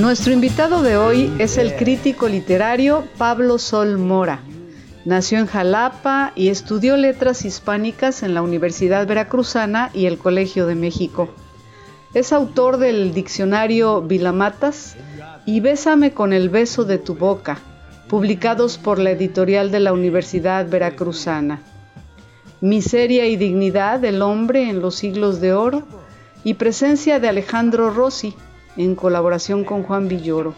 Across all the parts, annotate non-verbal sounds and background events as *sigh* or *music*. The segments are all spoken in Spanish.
Nuestro invitado de hoy es el crítico literario Pablo Sol Mora. Nació en Jalapa y estudió letras hispánicas en la Universidad Veracruzana y el Colegio de México. Es autor del diccionario Vilamatas y Bésame con el beso de tu boca, publicados por la editorial de la Universidad Veracruzana. Miseria y dignidad del hombre en los siglos de oro y presencia de Alejandro Rossi, en colaboración con Juan Villoro.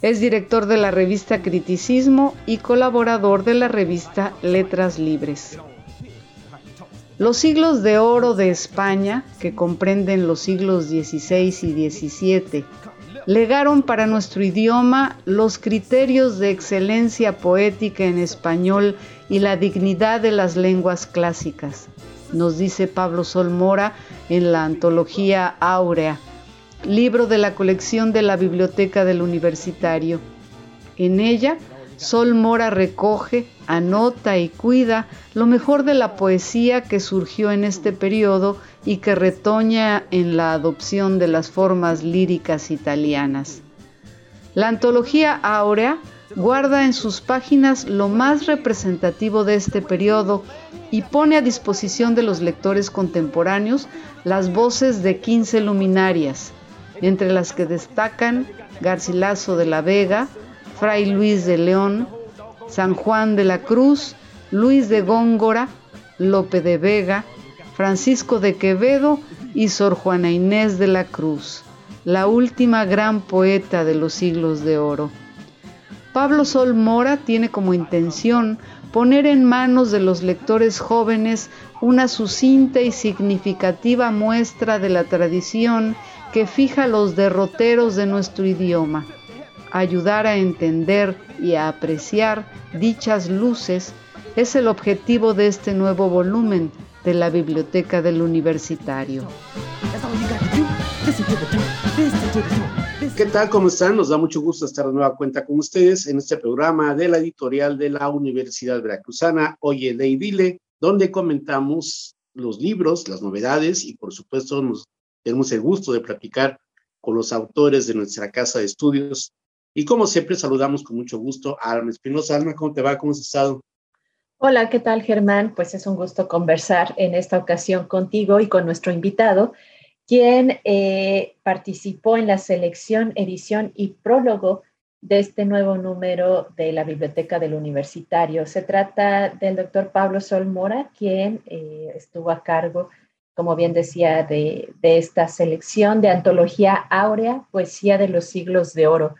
Es director de la revista Criticismo y colaborador de la revista Letras Libres. Los siglos de oro de España, que comprenden los siglos XVI y XVII, legaron para nuestro idioma los criterios de excelencia poética en español y la dignidad de las lenguas clásicas, nos dice Pablo Solmora en la antología Áurea, libro de la colección de la Biblioteca del Universitario. En ella, Sol Mora recoge, anota y cuida lo mejor de la poesía que surgió en este periodo y que retoña en la adopción de las formas líricas italianas. La antología Áurea guarda en sus páginas lo más representativo de este periodo y pone a disposición de los lectores contemporáneos las voces de 15 luminarias, entre las que destacan Garcilaso de la Vega, Fray Luis de León, San Juan de la Cruz, Luis de Góngora, Lope de Vega, Francisco de Quevedo y Sor Juana Inés de la Cruz, la última gran poeta de los siglos de oro. Pablo Sol Mora tiene como intención poner en manos de los lectores jóvenes una sucinta y significativa muestra de la tradición que fija los derroteros de nuestro idioma, ayudar a entender y a apreciar dichas luces es el objetivo de este nuevo volumen de la Biblioteca del Universitario. ¿Qué tal? ¿Cómo están? Nos da mucho gusto estar de nueva cuenta con ustedes en este programa de la editorial de la Universidad Veracruzana, Oye, Ley Dile, donde comentamos los libros, las novedades y por supuesto nos tenemos el gusto de platicar con los autores de nuestra casa de estudios. Y como siempre, saludamos con mucho gusto a Alma Espinosa. Alma, ¿cómo te va? ¿Cómo has estado? Hola, ¿qué tal, Germán? Pues es un gusto conversar en esta ocasión contigo y con nuestro invitado, quien eh, participó en la selección, edición y prólogo de este nuevo número de la Biblioteca del Universitario. Se trata del doctor Pablo Sol Mora, quien eh, estuvo a cargo como bien decía, de, esta selección de antología áurea, Poesía de los siglos de oro.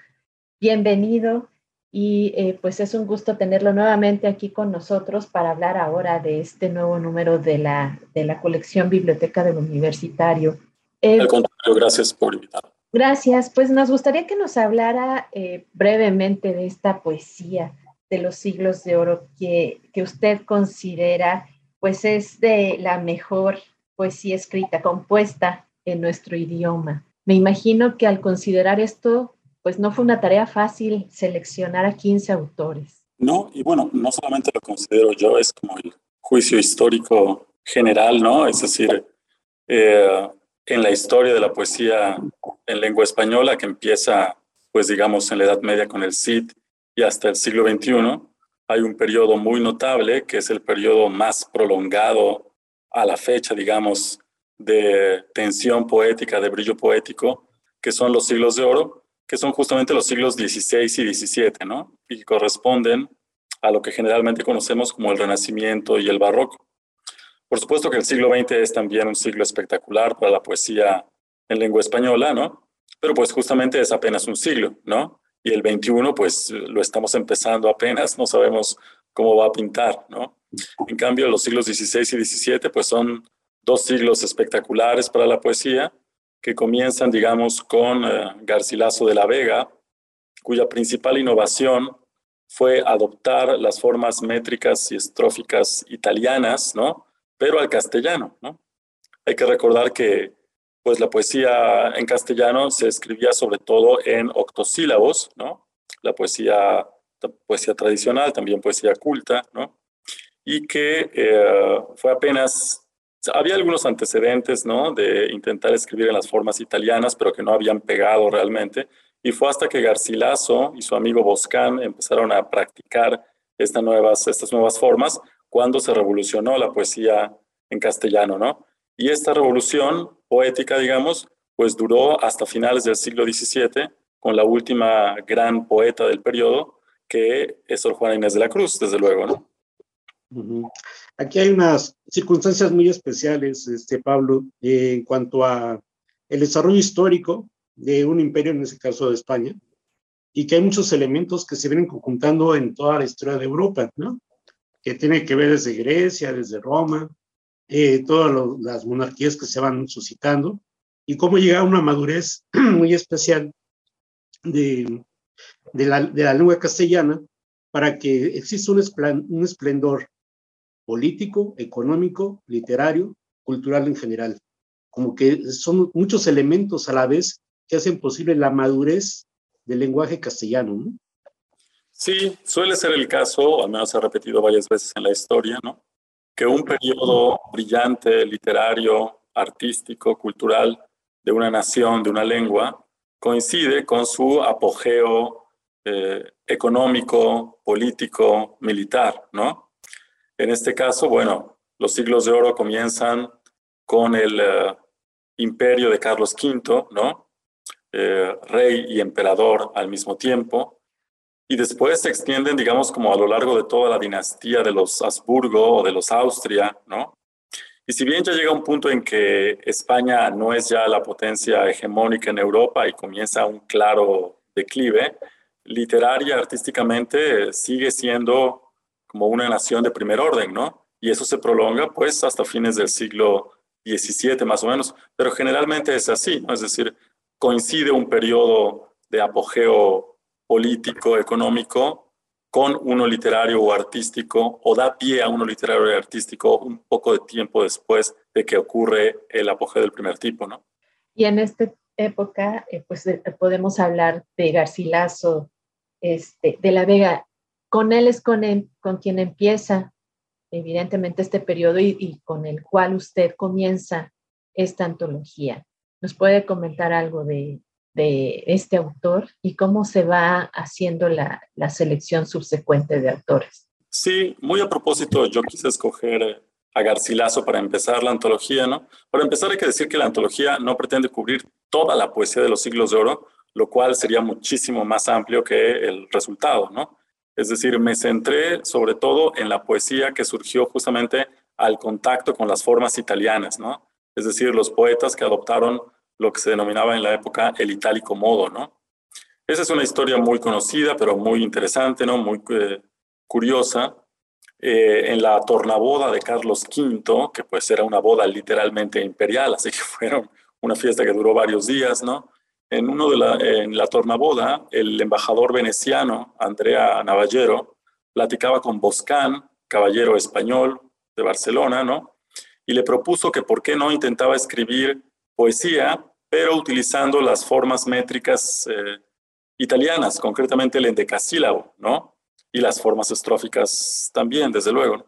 Bienvenido y eh, pues es un gusto tenerlo nuevamente aquí con nosotros para hablar ahora de este nuevo número de la, de la colección Biblioteca del Universitario. Eh, Al contrario, gracias por invitarme. Gracias, pues nos gustaría que nos hablara eh, brevemente de esta poesía de los siglos de oro que, que usted considera pues es de la mejor poesía escrita, compuesta en nuestro idioma. Me imagino que al considerar esto, pues no fue una tarea fácil seleccionar a 15 autores. No, y bueno, no solamente lo considero yo, es como el juicio histórico general, ¿no? Es decir, eh, en la historia de la poesía en lengua española, que empieza, pues digamos, en la Edad Media con el Cid y hasta el siglo XXI, hay un periodo muy notable, que es el periodo más prolongado a la fecha, digamos, de tensión poética, de brillo poético, que son los siglos de oro, que son justamente los siglos XVI y XVII, ¿no? Y corresponden a lo que generalmente conocemos como el Renacimiento y el Barroco. Por supuesto que el siglo XX es también un siglo espectacular para la poesía en lengua española, ¿no? Pero pues justamente es apenas un siglo, ¿no? Y el XXI pues lo estamos empezando apenas, no sabemos cómo va a pintar, ¿no? En cambio, los siglos XVI y XVII pues son dos siglos espectaculares para la poesía, que comienzan, digamos, con eh, Garcilaso de la Vega, cuya principal innovación fue adoptar las formas métricas y estróficas italianas, ¿no? Pero al castellano, ¿no? Hay que recordar que pues la poesía en castellano se escribía sobre todo en octosílabos, ¿no? La poesía, poesía tradicional, también poesía culta, ¿no? Y que eh, fue apenas, había algunos antecedentes, ¿no? De intentar escribir en las formas italianas, pero que no habían pegado realmente. Y fue hasta que Garcilaso y su amigo Boscán empezaron a practicar estas nuevas, estas nuevas formas cuando se revolucionó la poesía en castellano, ¿no? Y esta revolución poética, digamos, pues duró hasta finales del siglo XVII con la última gran poeta del periodo, que es Sor Juana Inés de la Cruz, desde luego, ¿no? Aquí hay unas circunstancias muy especiales, este, Pablo, en cuanto a el desarrollo histórico de un imperio, en este caso de España, y que hay muchos elementos que se vienen conjuntando en toda la historia de Europa, ¿no? Que tiene que ver desde Grecia, desde Roma, eh, todas las monarquías que se van suscitando, y cómo llega a una madurez *clears throat* muy especial de, la, lengua castellana para que exista un esplendor político, económico, literario, cultural en general. Como que son muchos elementos a la vez que hacen posible la madurez del lenguaje castellano. ¿no? Sí, suele ser el caso, al menos se ha repetido varias veces en la historia, ¿no? que un periodo brillante, literario, artístico, cultural de una nación, de una lengua, coincide con su apogeo eh, económico, político, militar, ¿no? En este caso, bueno, los siglos de oro comienzan con el eh, imperio de Carlos V, ¿no? Eh, rey y emperador al mismo tiempo, y después se extienden, digamos, como a lo largo de toda la dinastía de los Habsburgo o de los Austria, ¿no? Y si bien ya llega un punto en que España no es ya la potencia hegemónica en Europa y comienza un claro declive, literaria, artísticamente, sigue siendo como una nación de primer orden, ¿no? Y eso se prolonga pues hasta fines del siglo XVII más o menos, pero generalmente es así, ¿no? Es decir, coincide un periodo de apogeo político, económico, con uno literario o artístico, o da pie a uno literario y artístico un poco de tiempo después de que ocurre el apogeo del primer tipo, ¿no? Y en esta época, eh, pues podemos hablar de Garcilaso, este, de la Vega. Con él es con, con quien empieza, evidentemente, este periodo y, y con el cual usted comienza esta antología. ¿Nos puede comentar algo de, este autor y cómo se va haciendo la, selección subsecuente de autores? Sí, muy a propósito, yo quise escoger a Garcilaso para empezar la antología, ¿no? Para empezar hay que decir que la antología no pretende cubrir toda la poesía de los siglos de oro, lo cual sería muchísimo más amplio que el resultado, ¿no? Es decir, me centré sobre todo en la poesía que surgió justamente al contacto con las formas italianas, ¿no? es decir, los poetas que adoptaron lo que se denominaba en la época el itálico modo, ¿no? Esa es una historia muy conocida, pero muy interesante, ¿no? Muy eh, curiosa. Eh, en la tornaboda de Carlos V, que pues era una boda literalmente imperial, así que *laughs* fueron una fiesta que duró varios días, ¿no? En, uno de la, en la tornaboda, el embajador veneciano, Andrea Navallero, platicaba con Boscán, caballero español de Barcelona, ¿no? y le propuso que por qué no intentaba escribir poesía, pero utilizando las formas métricas eh, italianas, concretamente el endecasílabo, ¿no? Y las formas estróficas también, desde luego.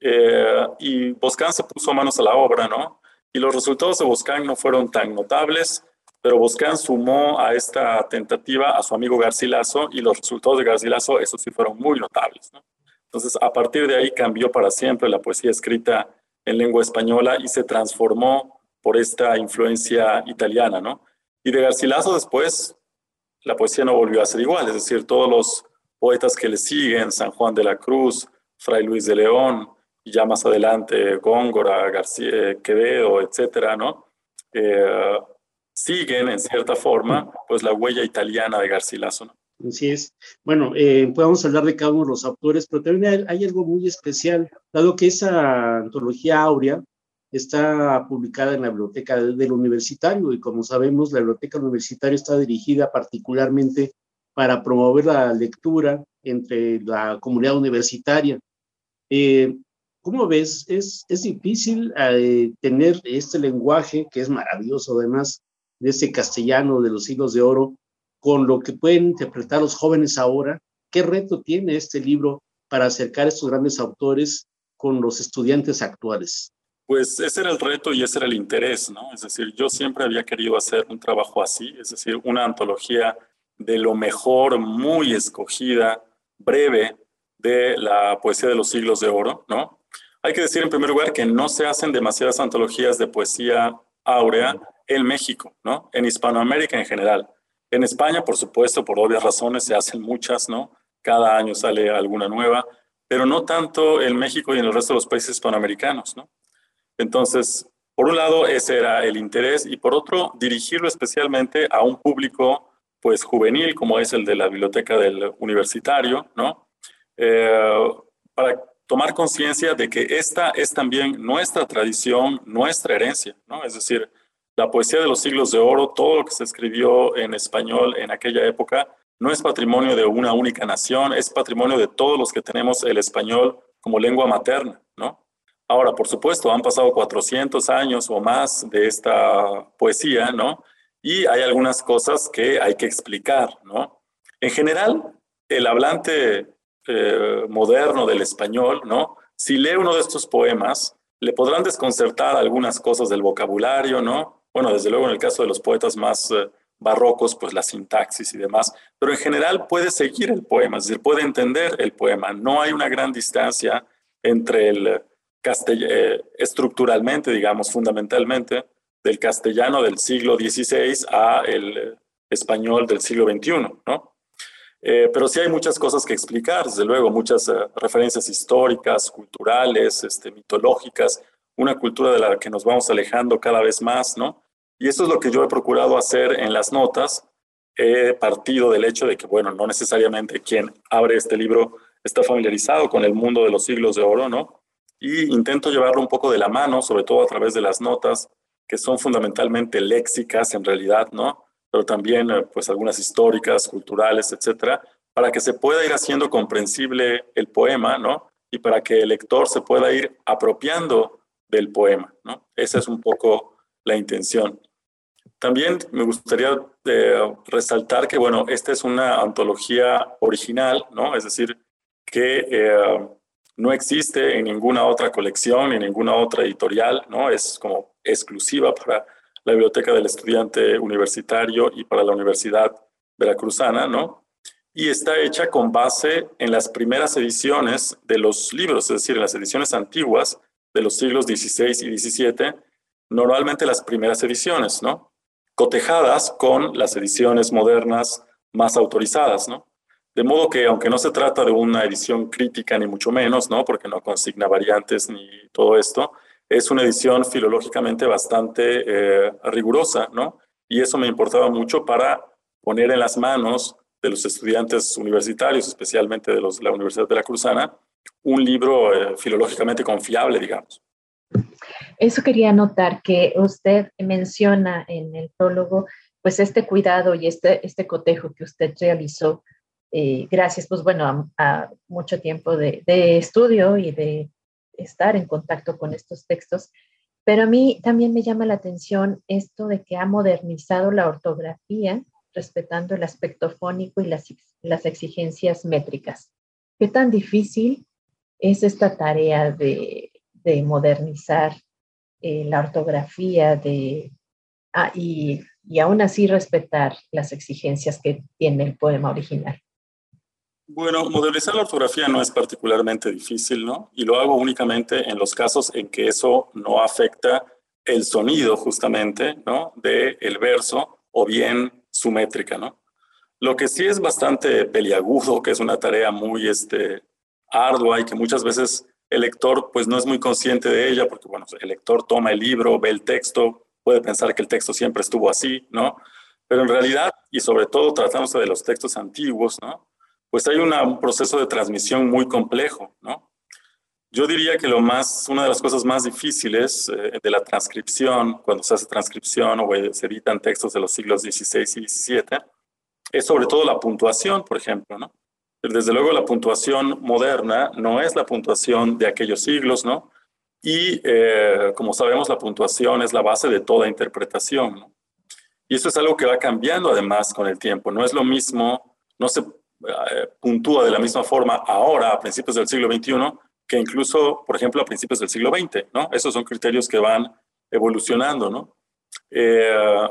Eh, y Boscán se puso manos a la obra, ¿no? Y los resultados de Boscán no fueron tan notables, pero Boscán sumó a esta tentativa a su amigo Garcilaso y los resultados de Garcilaso, esos sí fueron muy notables, ¿no? Entonces, a partir de ahí cambió para siempre la poesía escrita en lengua española y se transformó por esta influencia italiana, ¿no? Y de Garcilaso después la poesía no volvió a ser igual, es decir, todos los poetas que le siguen, San Juan de la Cruz, Fray Luis de León, y ya más adelante Góngora, García, eh, Quevedo, etcétera, ¿no? Eh, siguen en cierta forma pues la huella italiana de Garcilaso, ¿no? Así es. Bueno, eh, podemos hablar de cada uno de los autores, pero también hay, algo muy especial, dado que esa antología áurea está publicada en la biblioteca del universitario y como sabemos, la biblioteca universitaria está dirigida particularmente para promover la lectura entre la comunidad universitaria. Eh, ¿Cómo ves? Es, es difícil eh, tener este lenguaje, que es maravilloso además, de ese castellano de los siglos de oro, con lo que pueden interpretar los jóvenes ahora. ¿Qué reto tiene este libro para acercar a estos grandes autores con los estudiantes actuales? Pues ese era el reto y ese era el interés, ¿no? Es decir, yo siempre había querido hacer un trabajo así, es decir, una antología de lo mejor, muy escogida, breve, de la poesía de los siglos de oro, ¿no? Hay que decir en primer lugar que no se hacen demasiadas antologías de poesía áurea en México, ¿no? En Hispanoamérica en general. En España, por supuesto, por obvias razones, se hacen muchas, ¿no? Cada año sale alguna nueva, pero no tanto en México y en el resto de los países hispanoamericanos, ¿no? Entonces, por un lado, ese era el interés y por otro, dirigirlo especialmente a un público pues juvenil como es el de la biblioteca del universitario, ¿no? Eh, para tomar conciencia de que esta es también nuestra tradición, nuestra herencia, ¿no? Es decir, la poesía de los siglos de oro, todo lo que se escribió en español en aquella época, no es patrimonio de una única nación, es patrimonio de todos los que tenemos el español como lengua materna, ¿no? Ahora, por supuesto, han pasado 400 años o más de esta poesía, ¿no? Y hay algunas cosas que hay que explicar, ¿no? En general, el hablante eh, moderno del español, ¿no? Si lee uno de estos poemas, le podrán desconcertar algunas cosas del vocabulario, ¿no? Bueno, desde luego en el caso de los poetas más eh, barrocos, pues la sintaxis y demás, pero en general puede seguir el poema, es decir, puede entender el poema. No hay una gran distancia entre el eh, estructuralmente, digamos, fundamentalmente, del castellano del siglo XVI a el español del siglo XXI, ¿no? Eh, pero sí hay muchas cosas que explicar, desde luego, muchas referencias históricas, culturales, este, mitológicas, una cultura de la que nos vamos alejando cada vez más, ¿no? Y eso es lo que yo he procurado hacer en las notas. He partido del hecho de que, bueno, no necesariamente quien abre este libro está familiarizado con el mundo de los siglos de oro, ¿no? y intento llevarlo un poco de la mano, sobre todo a través de las notas, que son fundamentalmente léxicas en realidad, ¿no? Pero también, eh, pues, algunas históricas, culturales, etcétera, para que se pueda ir haciendo comprensible el poema, ¿no? Y para que el lector se pueda ir apropiando del poema, ¿no? Esa es un poco la intención. También me gustaría eh, resaltar que, bueno, esta es una antología original, ¿no? Es decir, que eh, no existe en ninguna otra colección, en ninguna otra editorial, ¿no? Es como exclusiva para la biblioteca del estudiante universitario y para la Universidad Veracruzana, ¿no? Y está hecha con base en las primeras ediciones de los libros, es decir, en las ediciones antiguas de los siglos XVI y XVII, normalmente las primeras ediciones, ¿no? Cotejadas con las ediciones modernas más autorizadas, ¿no? De modo que, aunque no se trata de una edición crítica, ni mucho menos, ¿no? porque no consigna variantes ni todo esto, es una edición filológicamente bastante eh, rigurosa, ¿no? Y eso me importaba mucho para poner en las manos de los estudiantes universitarios, especialmente de los, la Universidad de la Cruzana, un libro eh, filológicamente confiable, digamos. Eso quería notar que usted menciona en el prólogo, pues este cuidado y este, este cotejo que usted realizó eh, gracias, pues bueno, a, mucho tiempo de, estudio y de estar en contacto con estos textos. Pero a mí también me llama la atención esto de que ha modernizado la ortografía respetando el aspecto fónico y las, las exigencias métricas. ¿Qué tan difícil es esta tarea de, de modernizar eh, la ortografía de, ah, y, y aún así respetar las exigencias que tiene el poema original? Bueno, modelizar la ortografía no es particularmente difícil, ¿no? Y lo hago únicamente en los casos en que eso no afecta el sonido justamente, ¿no? De el verso o bien su métrica, ¿no? Lo que sí es bastante peliagudo, que es una tarea muy este, ardua y que muchas veces el lector pues no es muy consciente de ella, porque bueno, el lector toma el libro, ve el texto, puede pensar que el texto siempre estuvo así, ¿no? Pero en realidad, y sobre todo tratándose de los textos antiguos, ¿no? Pues hay un proceso de transmisión muy complejo, ¿no? Yo diría que lo más, una de las cosas más difíciles eh, de la transcripción, cuando se hace transcripción o se editan textos de los siglos XVI y XVII, es sobre todo la puntuación, por ejemplo, ¿no? Desde luego la puntuación moderna no es la puntuación de aquellos siglos, ¿no? Y eh, como sabemos, la puntuación es la base de toda interpretación, ¿no? Y eso es algo que va cambiando además con el tiempo. No es lo mismo, no se eh, puntúa de la misma forma ahora, a principios del siglo XXI, que incluso, por ejemplo, a principios del siglo XX, ¿no? Esos son criterios que van evolucionando, ¿no? Eh,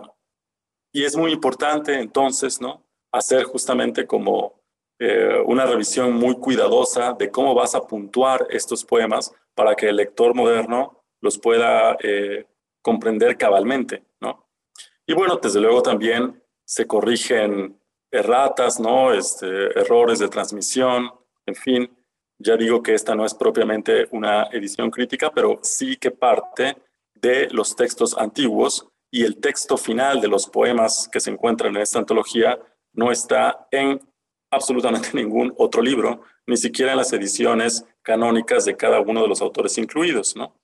y es muy importante entonces, ¿no? Hacer justamente como eh, una revisión muy cuidadosa de cómo vas a puntuar estos poemas para que el lector moderno los pueda comprender cabalmente, ¿no? Y bueno, desde luego también se corrigen erratas, ¿no? Este, errores de transmisión, en fin. Ya digo que esta no es propiamente una edición crítica, pero sí que parte de los textos antiguos y el texto final de los poemas que se encuentran en esta antología no está en absolutamente *laughs* ningún otro libro, ni siquiera en las ediciones canónicas de cada uno de los autores incluidos, ¿no?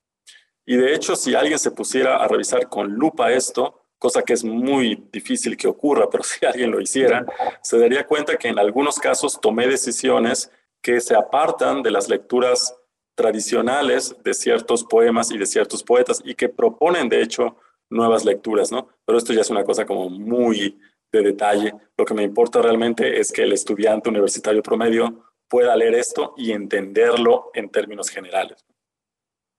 Y de hecho, si alguien se pusiera a revisar con lupa esto, cosa que es muy difícil que ocurra, pero si alguien lo hiciera, se daría cuenta que en algunos casos tomé decisiones que se apartan de las lecturas tradicionales de ciertos poemas y de ciertos poetas y que proponen, de hecho, nuevas lecturas, ¿no? Pero esto ya es una cosa como muy de detalle. Lo que me importa realmente es que el estudiante universitario promedio pueda leer esto y entenderlo en términos generales.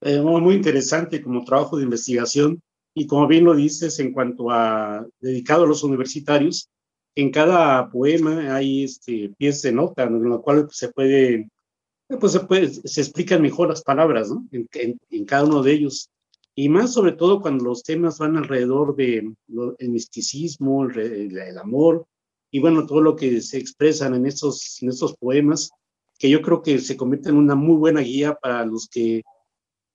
Eh, muy interesante como trabajo de investigación y como bien lo dices, en cuanto a dedicado a los universitarios, en cada poema hay este, pies de nota, en lo cual se puede, pues se, puede, se explican mejor las palabras, ¿no? En, en, cada uno de ellos. Y más sobre todo cuando los temas van alrededor del de misticismo, el, el, amor, y bueno, todo lo que se expresan en estos, en estos poemas, que yo creo que se convierte en una muy buena guía para los que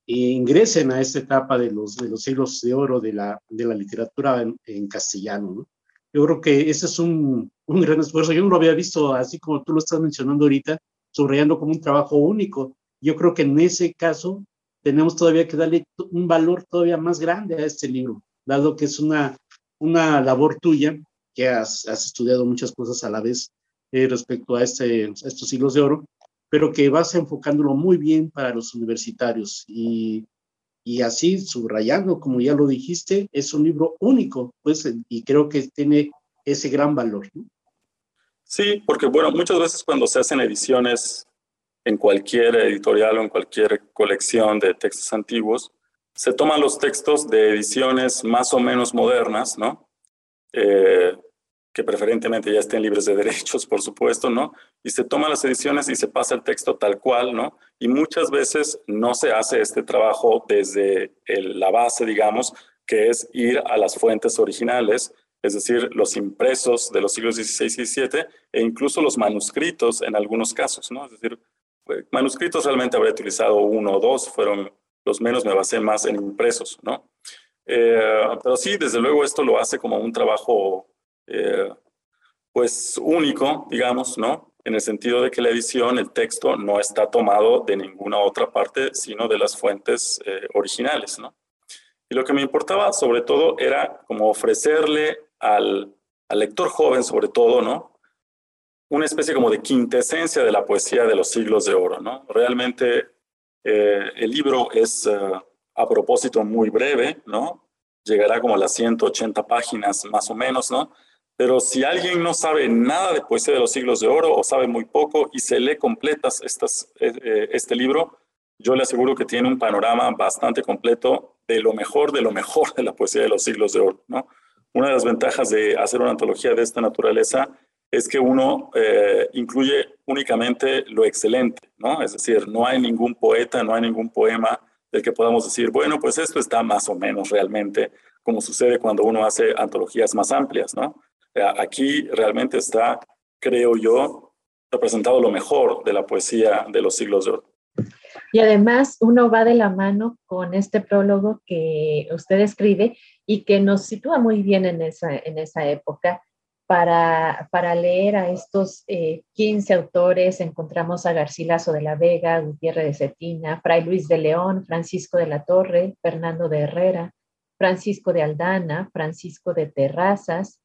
ingresen a esta etapa de los, de los siglos de oro de la, de la literatura en, castellano. ¿no? Yo creo que ese es un, un, gran esfuerzo. Yo no lo había visto así como tú lo estás mencionando ahorita, subrayando como un trabajo único. Yo creo que en ese caso tenemos todavía que darle un valor todavía más grande a este libro, dado que es una, una labor tuya, que has, has estudiado muchas cosas a la vez eh, respecto a, este, a estos siglos de oro, pero que vas enfocándolo muy bien para los universitarios y, y así subrayando, como ya lo dijiste, es un libro único, pues, y creo que tiene ese gran valor. Sí, porque bueno, muchas veces cuando se hacen ediciones en cualquier editorial o en cualquier colección de textos antiguos, se toman los textos de ediciones más o menos modernas, ¿no? Eh, que preferentemente ya estén libres de *laughs* derechos, por supuesto, ¿no? Y se toman las ediciones y se pasa el texto tal cual, ¿no? Y muchas veces no se hace este trabajo desde la base, digamos, que es ir a las fuentes originales, es decir, los impresos de los siglos XVI y XVII e incluso los manuscritos en algunos casos, ¿no? Es decir, pues, manuscritos realmente habré utilizado uno o dos, fueron los menos, me basé más en impresos, ¿no? Eh, pero sí, desde luego esto lo hace como un trabajo eh, pues único, digamos, ¿no? En el sentido de que la edición, el texto, no está tomado de ninguna otra parte, sino de las fuentes eh, originales, ¿no? Y lo que me importaba sobre todo era como ofrecerle al, al lector joven, sobre todo, ¿no? Una especie como de quintesencia de la poesía de los siglos de oro, ¿no? Realmente eh, el libro es a propósito muy breve, ¿no? Llegará como a las 180 páginas más o menos, ¿no? Pero si alguien no sabe nada de poesía de los siglos de oro o sabe muy poco y se lee completas estas, eh, eh, este libro, yo le aseguro que tiene un panorama bastante completo de lo mejor de lo mejor de la poesía de los siglos de oro. ¿no? Una de las ventajas de hacer una antología de esta naturaleza es que uno eh, incluye únicamente lo excelente, ¿no? Es decir, no hay ningún poeta, no hay ningún poema del que podamos decir, bueno, pues esto está más o menos realmente, como sucede cuando uno hace antologías más amplias, ¿no? Aquí realmente está, creo yo, representado lo mejor de la poesía de los siglos de oro. Y además uno va de la mano con este prólogo que usted escribe y que nos sitúa muy bien en esa, en esa época para, para, leer a estos 15 autores encontramos a Garcilaso de la Vega, Gutiérrez de Cetina, Fray Luis de León, Francisco de la Torre, Fernando de Herrera, Francisco de Aldana, Francisco de Terrazas,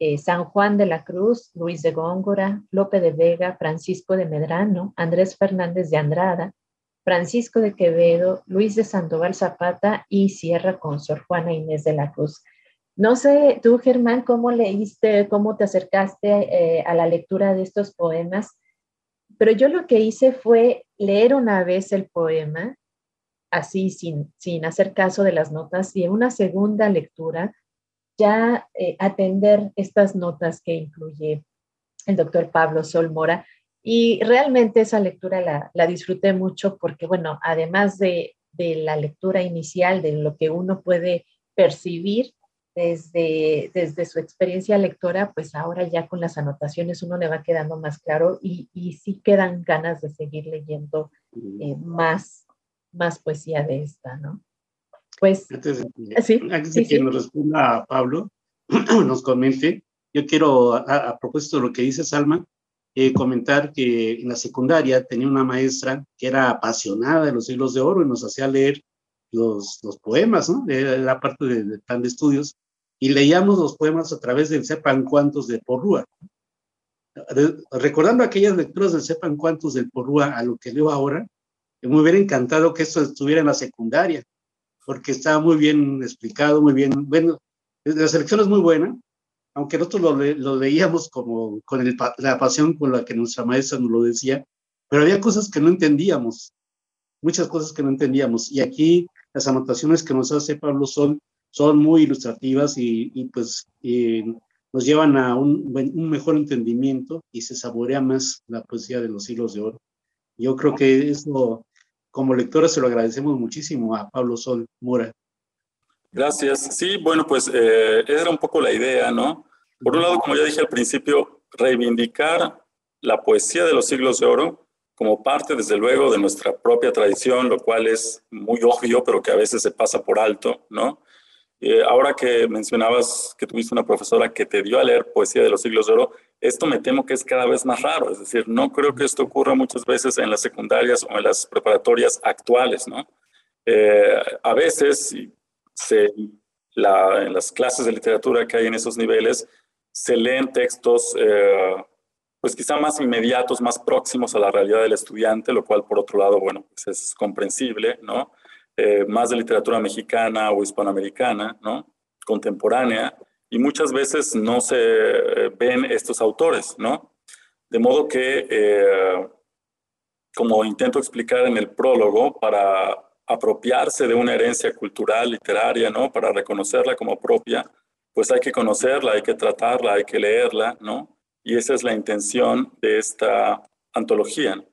eh, San Juan de la Cruz, Luis de Góngora, Lope de Vega, Francisco de Medrano, Andrés Fernández de Andrada, Francisco de Quevedo, Luis de Sandoval Zapata y cierra con Sor Juana Inés de la Cruz. No sé, tú Germán, cómo leíste, cómo te acercaste eh, a la lectura de estos poemas, pero yo lo que hice fue leer una vez el poema, así sin, sin hacer caso de las notas, y en una segunda lectura ya eh, atender estas notas que incluye el doctor Pablo Solmora. Y realmente esa lectura la, la disfruté mucho porque, bueno, además de, de, la lectura inicial, de lo que uno puede percibir desde, desde su experiencia lectora, pues ahora ya con las anotaciones uno le va quedando más claro y, y sí quedan ganas de seguir leyendo eh, más, más poesía de esta, ¿no? Pues, antes de, que, nos responda Pablo, *clears throat* nos comente, yo quiero, a, propósito de lo que dice Salma, eh, comentar que en la secundaria tenía una maestra que era apasionada de los siglos de oro y nos hacía leer los, los poemas, ¿no? De la parte del plan de estudios, y leíamos los poemas a través del Sepan Cuantos de Porrúa. Recordando aquellas lecturas del Sepan Cuantos del Porrúa a lo que leo ahora, me hubiera encantado que esto estuviera en la secundaria, porque estaba muy bien explicado, muy bien. Bueno, la selección es muy buena, aunque nosotros lo, lo leíamos como con la pasión con la que nuestra maestra nos lo decía, pero había cosas que no entendíamos, muchas cosas que no entendíamos. Y aquí las anotaciones que nos hace Pablo son, son muy ilustrativas y, y pues nos llevan a un, un, mejor entendimiento y se saborea más la poesía de los siglos de oro. Yo creo que eso como lectores se lo agradecemos muchísimo a Pablo Sol Mora. Gracias. Sí, bueno, pues eh, era un poco la idea, ¿no? Por un lado, como ya dije al principio, reivindicar la poesía de los siglos de oro como parte, desde luego, de nuestra propia tradición, lo cual es muy obvio, pero que a veces se pasa por alto, ¿no? Eh, ahora que mencionabas que tuviste una profesora que te dio a leer poesía de los siglos de oro, esto me temo que es cada vez más raro. Es decir, no creo que esto ocurra muchas veces en las secundarias o en las preparatorias actuales, ¿no? Eh, a veces, se, en las clases de literatura que hay en esos niveles, se leen textos, eh, pues quizá más inmediatos, más próximos a la realidad del estudiante, lo cual por otro lado, bueno, pues es comprensible, ¿no? Eh, más de literatura mexicana o hispanoamericana, ¿no? Contemporánea, y muchas veces no se eh, ven estos autores, ¿no? De modo que, eh, como intento explicar en el prólogo, para apropiarse de una herencia cultural, literaria, ¿no? Para reconocerla como propia, pues hay que conocerla, hay que tratarla, hay que leerla, ¿no? Y esa es la intención de esta antología.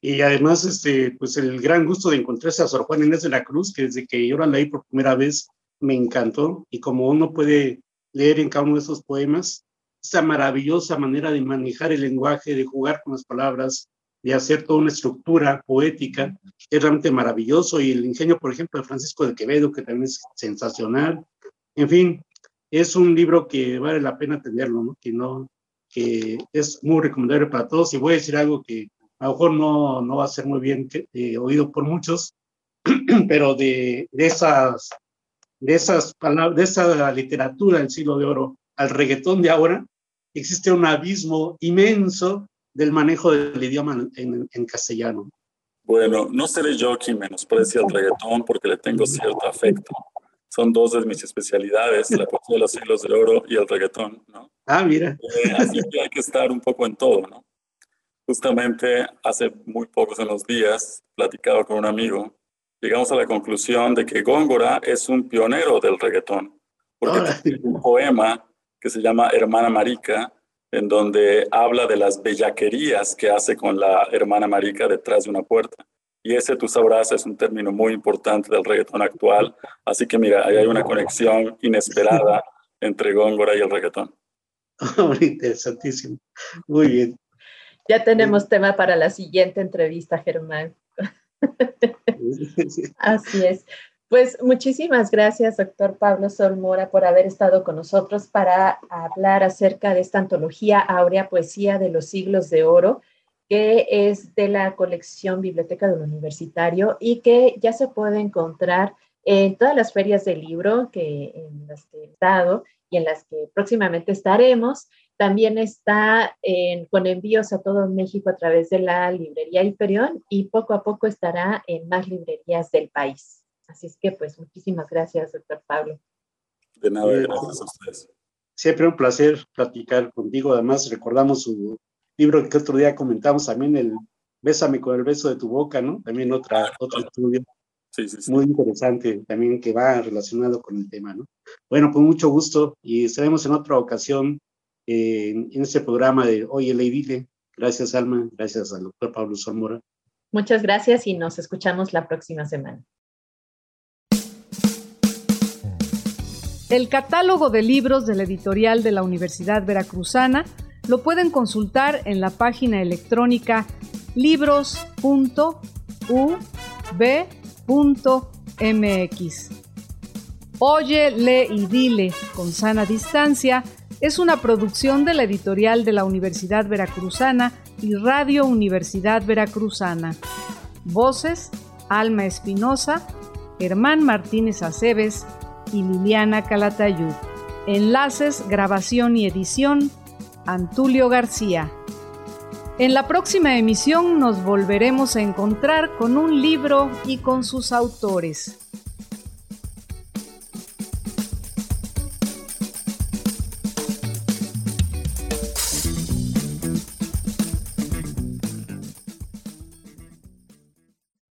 Y además, este, pues el gran gusto de encontrarse a Sor Juan Inés de la Cruz, que desde que yo la leí por primera vez me encantó. Y como uno puede leer en cada uno de esos poemas, esa maravillosa manera de manejar el lenguaje, de jugar con las palabras, de hacer toda una estructura poética, es realmente maravilloso. Y el ingenio, por ejemplo, de Francisco de Quevedo, que también es sensacional. En fin, es un libro que vale la pena tenerlo. Que, no, que es muy recomendable para todos. Y voy a decir algo que a lo mejor no, no va a ser muy bien eh, oído por muchos, *clears throat* pero de, de, esas, de esas palabras, de esa literatura del siglo de oro al reggaetón de ahora, existe un abismo inmenso del manejo del idioma en, en castellano. Bueno, no seré yo quien menosprecie el reggaetón porque le tengo cierto afecto. Son dos de mis especialidades, la poesía de los siglos de oro y el reggaetón, ¿no? Ah, mira. Eh, así que hay que estar un poco en todo, ¿no? Justamente hace muy pocos en los días, platicaba con un amigo, llegamos a la conclusión de que Góngora es un pionero del reggaetón, porque tiene un poema que se llama Hermana Marica, en donde habla de las bellaquerías que hace con la hermana marica detrás de una puerta. Y ese, tú sabrás, es un término muy importante del reggaetón actual. Así que mira, ahí hay una conexión inesperada entre Góngora y el reggaetón. *laughs* interesantísimo. Muy bien. Ya tenemos tema para la siguiente entrevista, Germán. *laughs* Así es. Pues muchísimas gracias, doctor Pablo Solmora, por haber estado con nosotros para hablar acerca de esta antología Áurea Poesía de los Siglos de Oro, que es de la colección Biblioteca del Universitario y que ya se puede encontrar en todas las ferias del libro que, en las que he estado y en las que próximamente estaremos. También está con envíos a todo México a través de la librería Hiperión y poco a poco estará en más librerías del país. Así es que, pues, muchísimas gracias, doctor Pablo. De nada, gracias a ustedes. Siempre un placer platicar contigo. Además, recordamos su libro que otro día comentamos también, el Bésame con el beso de tu boca, ¿no? También otra, otro estudio sí, sí, sí. muy interesante también que va relacionado con el tema, ¿no? Bueno, pues mucho gusto y estaremos en otra ocasión eh, en, este programa de Oye, Ley Gracias, Alma. Gracias al doctor Pablo Zamora. Muchas gracias y nos escuchamos la próxima semana. El catálogo de libros de la editorial de la Universidad Veracruzana lo pueden consultar en la página electrónica libros.ub.mx. Oye, lee y dile con sana distancia es una producción de la editorial de la Universidad Veracruzana y Radio Universidad Veracruzana. Voces: Alma Espinosa, Germán Martínez Aceves, y Liliana Calatayud. Enlaces, grabación y edición, Antulio García. En la próxima emisión nos volveremos a encontrar con un libro y con sus autores.